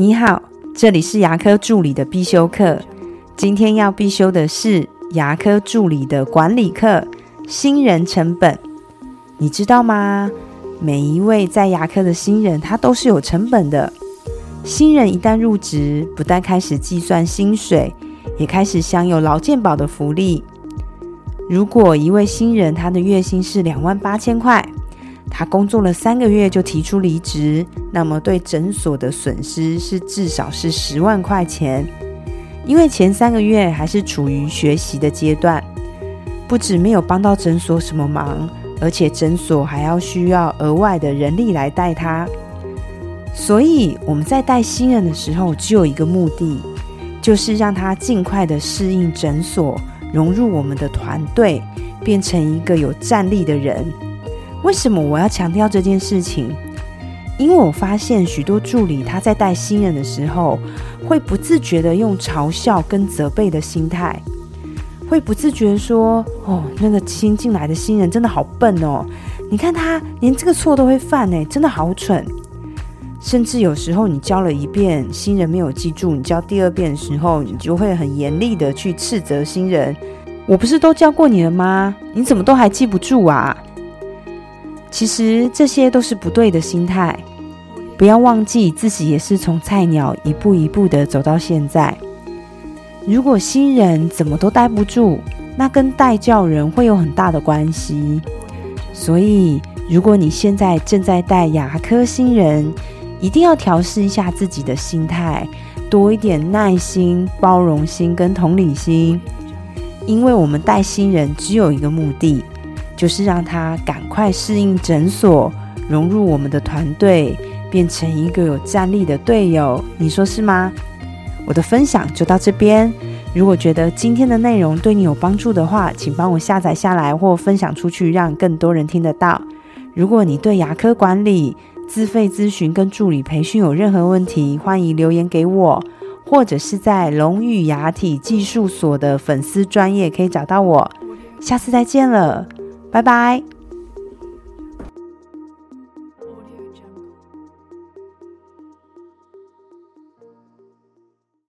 你好，这里是牙科助理的必修课。今天要必修的是牙科助理的管理课——新人成本。你知道吗？每一位在牙科的新人，他都是有成本的。新人一旦入职，不但开始计算薪水，也开始享有劳健保的福利。如果一位新人他的月薪是两万八千块，他工作了三个月就提出离职，那么对诊所的损失是至少是十万块钱。因为前三个月还是处于学习的阶段，不止没有帮到诊所什么忙，而且诊所还要需要额外的人力来带他。所以我们在带新人的时候，只有一个目的，就是让他尽快的适应诊所，融入我们的团队，变成一个有战力的人。为什么我要强调这件事情？因为我发现许多助理他在带新人的时候，会不自觉的用嘲笑跟责备的心态，会不自觉说：“哦，那个新进来的新人真的好笨哦，你看他连这个错都会犯呢，真的好蠢。”甚至有时候你教了一遍，新人没有记住，你教第二遍的时候，你就会很严厉的去斥责新人：“我不是都教过你了吗？你怎么都还记不住啊？”其实这些都是不对的心态，不要忘记自己也是从菜鸟一步一步的走到现在。如果新人怎么都待不住，那跟带教人会有很大的关系。所以，如果你现在正在带牙科新人，一定要调试一下自己的心态，多一点耐心、包容心跟同理心，因为我们带新人只有一个目的。就是让他赶快适应诊所，融入我们的团队，变成一个有战力的队友。你说是吗？我的分享就到这边。如果觉得今天的内容对你有帮助的话，请帮我下载下来或分享出去，让更多人听得到。如果你对牙科管理、自费咨询跟助理培训有任何问题，欢迎留言给我，或者是在龙语牙体技术所的粉丝专业可以找到我。下次再见了。拜拜。